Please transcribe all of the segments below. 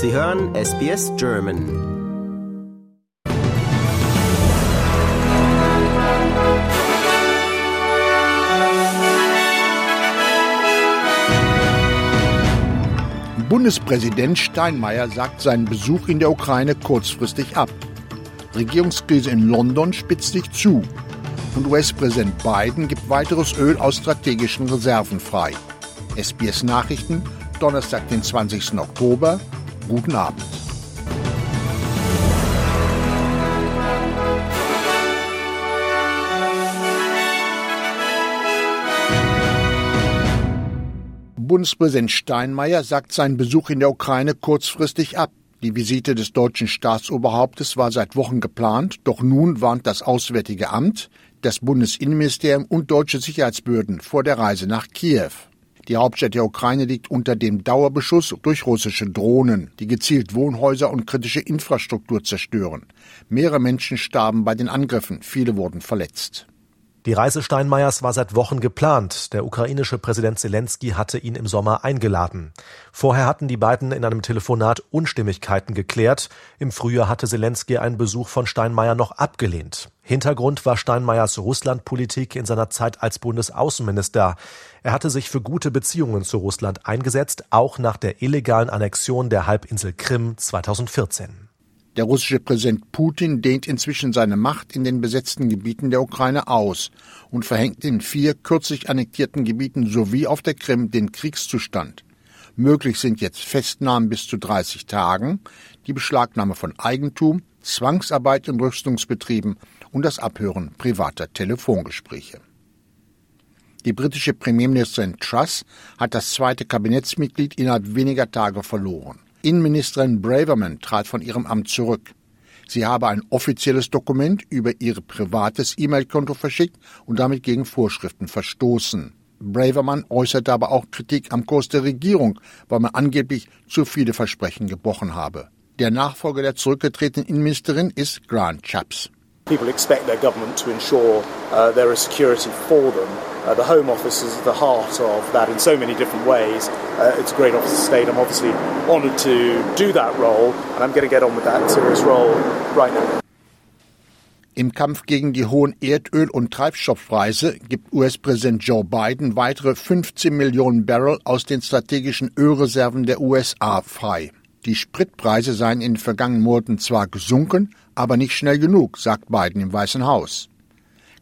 Sie hören SBS German. Bundespräsident Steinmeier sagt seinen Besuch in der Ukraine kurzfristig ab. Regierungskrise in London spitzt sich zu. Und US-Präsident Biden gibt weiteres Öl aus strategischen Reserven frei. SBS Nachrichten, Donnerstag, den 20. Oktober. Guten Abend. Bundespräsident Steinmeier sagt seinen Besuch in der Ukraine kurzfristig ab. Die Visite des deutschen Staatsoberhauptes war seit Wochen geplant, doch nun warnt das Auswärtige Amt, das Bundesinnenministerium und deutsche Sicherheitsbehörden vor der Reise nach Kiew. Die Hauptstadt der Ukraine liegt unter dem Dauerbeschuss durch russische Drohnen, die gezielt Wohnhäuser und kritische Infrastruktur zerstören. Mehrere Menschen starben bei den Angriffen, viele wurden verletzt. Die Reise Steinmeiers war seit Wochen geplant. Der ukrainische Präsident Zelensky hatte ihn im Sommer eingeladen. Vorher hatten die beiden in einem Telefonat Unstimmigkeiten geklärt. Im Frühjahr hatte Zelensky einen Besuch von Steinmeier noch abgelehnt. Hintergrund war Steinmeiers Russlandpolitik in seiner Zeit als Bundesaußenminister. Er hatte sich für gute Beziehungen zu Russland eingesetzt, auch nach der illegalen Annexion der Halbinsel Krim 2014. Der russische Präsident Putin dehnt inzwischen seine Macht in den besetzten Gebieten der Ukraine aus und verhängt in vier kürzlich annektierten Gebieten sowie auf der Krim den Kriegszustand. Möglich sind jetzt Festnahmen bis zu 30 Tagen, die Beschlagnahme von Eigentum, Zwangsarbeit in Rüstungsbetrieben und das Abhören privater Telefongespräche. Die britische Premierministerin Truss hat das zweite Kabinettsmitglied innerhalb weniger Tage verloren. Innenministerin Braverman trat von ihrem Amt zurück. Sie habe ein offizielles Dokument über ihr privates E-Mail-Konto verschickt und damit gegen Vorschriften verstoßen. Braverman äußerte aber auch Kritik am Kurs der Regierung, weil man angeblich zu viele Versprechen gebrochen habe. Der Nachfolger der zurückgetretenen Innenministerin ist Grant Chaps. People expect their government to ensure uh, there is security for them. Uh, the Home Office is the heart of that in so many different ways. Uh, it's a great office of state. I'm obviously honoured to do that role, and I'm going to get on with that serious role right now. Im Kampf gegen die hohen Erdöl- und Treibstoffpreise gibt US-Präsident Joe Biden weitere 15 Millionen Barrel aus den strategischen Ölreserven der USA frei. Die Spritpreise seien in den vergangenen Monaten zwar gesunken, aber nicht schnell genug, sagt Biden im Weißen Haus.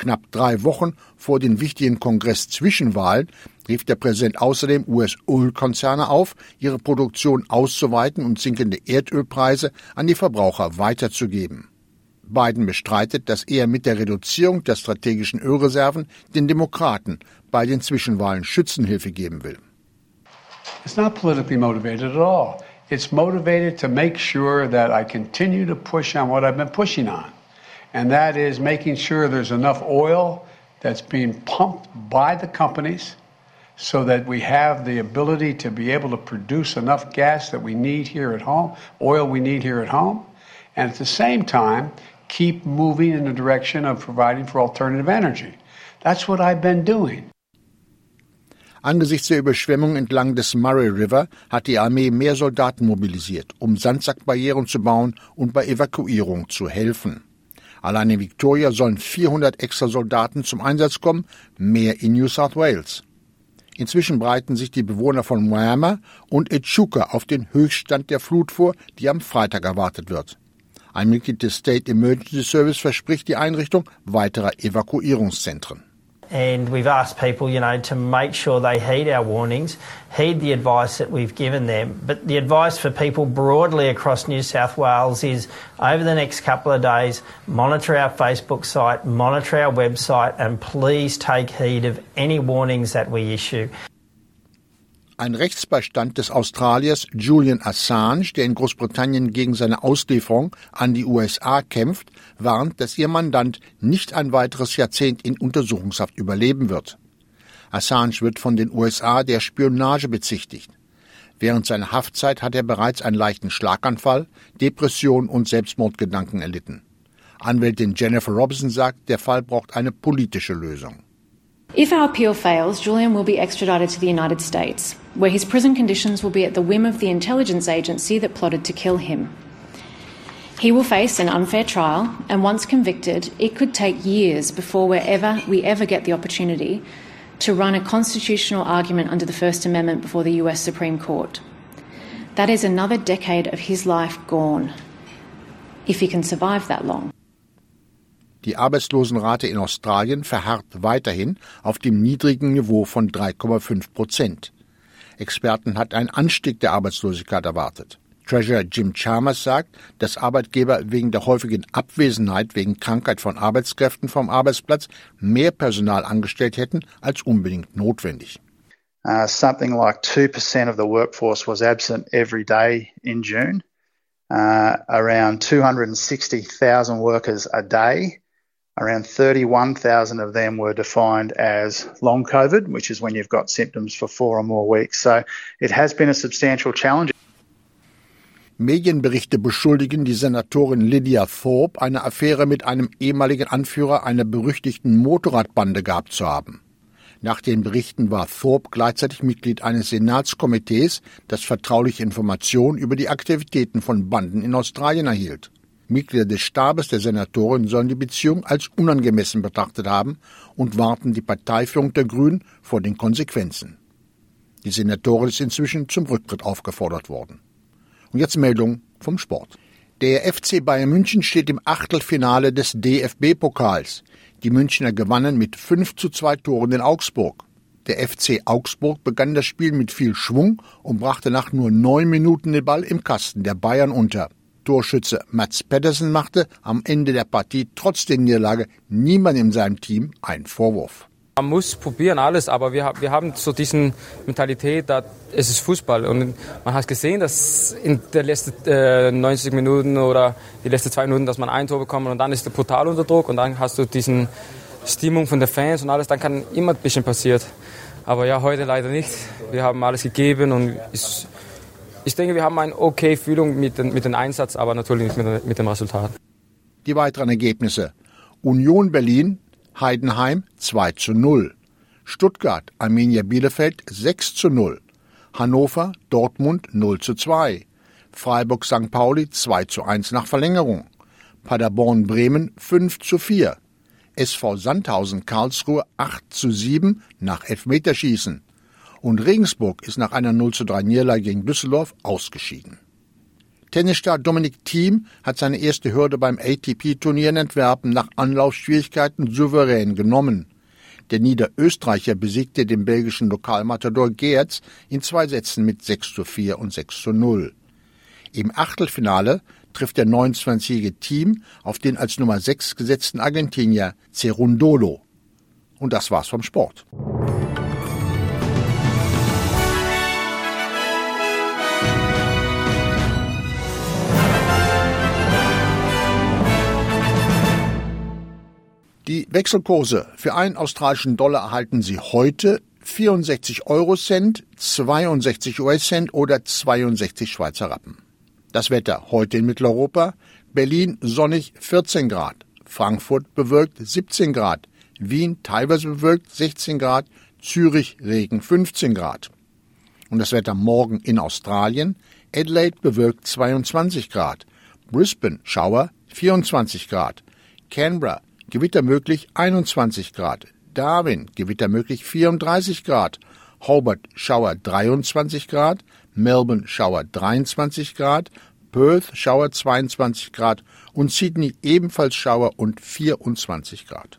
Knapp drei Wochen vor den wichtigen Kongress-Zwischenwahlen rief der Präsident außerdem US-Ölkonzerne auf, ihre Produktion auszuweiten und sinkende Erdölpreise an die Verbraucher weiterzugeben. Biden bestreitet, dass er mit der Reduzierung der strategischen Ölreserven den Demokraten bei den Zwischenwahlen Schützenhilfe geben will. It's not politically motivated at all. It's motivated to make sure that I continue to push on what I've been pushing on. And that is making sure there's enough oil that's being pumped by the companies so that we have the ability to be able to produce enough gas that we need here at home, oil we need here at home, and at the same time, keep moving in the direction of providing for alternative energy. That's what I've been doing. Angesichts der Überschwemmung entlang des Murray River hat die Armee mehr Soldaten mobilisiert, um Sandsackbarrieren zu bauen und bei Evakuierung zu helfen. Allein in Victoria sollen 400 extra Soldaten zum Einsatz kommen, mehr in New South Wales. Inzwischen bereiten sich die Bewohner von Whammer und Echuca auf den Höchststand der Flut vor, die am Freitag erwartet wird. Ein Mitglied des State Emergency Service verspricht die Einrichtung weiterer Evakuierungszentren. And we've asked people, you know, to make sure they heed our warnings, heed the advice that we've given them. But the advice for people broadly across New South Wales is over the next couple of days, monitor our Facebook site, monitor our website, and please take heed of any warnings that we issue. Ein Rechtsbeistand des Australiers Julian Assange, der in Großbritannien gegen seine Auslieferung an die USA kämpft, warnt, dass ihr Mandant nicht ein weiteres Jahrzehnt in Untersuchungshaft überleben wird. Assange wird von den USA der Spionage bezichtigt. Während seiner Haftzeit hat er bereits einen leichten Schlaganfall, Depression und Selbstmordgedanken erlitten. Anwältin Jennifer Robinson sagt, der Fall braucht eine politische Lösung. If our appeal fails, Julian will be extradited to the United States, where his prison conditions will be at the whim of the intelligence agency that plotted to kill him. He will face an unfair trial, and once convicted, it could take years before wherever we ever get the opportunity to run a constitutional argument under the First Amendment before the US Supreme Court. That is another decade of his life gone, if he can survive that long. Die Arbeitslosenrate in Australien verharrt weiterhin auf dem niedrigen Niveau von 3,5 Prozent. Experten hatten einen Anstieg der Arbeitslosigkeit erwartet. Treasurer Jim Chalmers sagt, dass Arbeitgeber wegen der häufigen Abwesenheit wegen Krankheit von Arbeitskräften vom Arbeitsplatz mehr Personal angestellt hätten als unbedingt notwendig. Uh, something like 2% of the workforce was absent every day in June. Uh, around 260,000 workers a day Around 31,000 of them were defined as long COVID, which is when you've got symptoms for four or more weeks. So it has been a substantial challenge. Medienberichte beschuldigen die Senatorin Lydia Thorpe, eine Affäre mit einem ehemaligen Anführer einer berüchtigten Motorradbande gehabt zu haben. Nach den Berichten war Thorpe gleichzeitig Mitglied eines Senatskomitees, das vertrauliche Informationen über die Aktivitäten von Banden in Australien erhielt. Mitglieder des Stabes der Senatorin sollen die Beziehung als unangemessen betrachtet haben und warten die Parteiführung der Grünen vor den Konsequenzen. Die Senatorin ist inzwischen zum Rücktritt aufgefordert worden. Und jetzt Meldung vom Sport. Der FC Bayern München steht im Achtelfinale des DFB-Pokals. Die Münchner gewannen mit 5 zu 2 Toren in Augsburg. Der FC Augsburg begann das Spiel mit viel Schwung und brachte nach nur neun Minuten den Ball im Kasten der Bayern unter. Torschütze Mats Pedersen machte am Ende der Partie trotz der Niederlage niemand in seinem Team einen Vorwurf. Man muss probieren alles, aber wir, wir haben so diese Mentalität, dass es ist Fußball und man hat gesehen, dass in den letzten äh, 90 Minuten oder die letzten zwei Minuten, dass man ein Tor bekommt und dann ist der brutal unter Druck und dann hast du diesen Stimmung von den Fans und alles, dann kann immer ein bisschen passieren. Aber ja, heute leider nicht. Wir haben alles gegeben und es ich denke, wir haben eine okay Fühlung mit, den, mit dem Einsatz, aber natürlich nicht mit, mit dem Resultat. Die weiteren Ergebnisse. Union Berlin, Heidenheim 2 zu 0. Stuttgart, Arminia Bielefeld 6 zu 0. Hannover, Dortmund 0 zu 2. Freiburg St. Pauli 2 zu 1 nach Verlängerung. Paderborn Bremen 5 zu 4. SV Sandhausen Karlsruhe 8 zu 7 nach Elfmeterschießen und Regensburg ist nach einer 0 zu 3 Niederlage gegen Düsseldorf ausgeschieden. Tennisstar Dominik Thiem hat seine erste Hürde beim ATP-Turnier in Antwerpen nach Anlaufschwierigkeiten souverän genommen. Der Niederösterreicher besiegte den belgischen Lokalmatador Geertz in zwei Sätzen mit 6 zu 4 und 6 zu 0. Im Achtelfinale trifft der 29-jährige Team auf den als Nummer 6 gesetzten Argentinier Cerundolo. Und das war's vom Sport. Wechselkurse für einen australischen Dollar erhalten Sie heute 64 Euro Cent, 62 US-Cent oder 62 Schweizer Rappen. Das Wetter heute in Mitteleuropa. Berlin sonnig 14 Grad. Frankfurt bewölkt 17 Grad. Wien teilweise bewölkt 16 Grad. Zürich Regen 15 Grad. Und das Wetter morgen in Australien. Adelaide bewölkt 22 Grad. Brisbane Schauer 24 Grad. Canberra Gewitter möglich 21 Grad. Darwin, Gewitter möglich 34 Grad. Hobart, Schauer 23 Grad. Melbourne, Schauer 23 Grad. Perth, Schauer 22 Grad. Und Sydney ebenfalls Schauer und 24 Grad.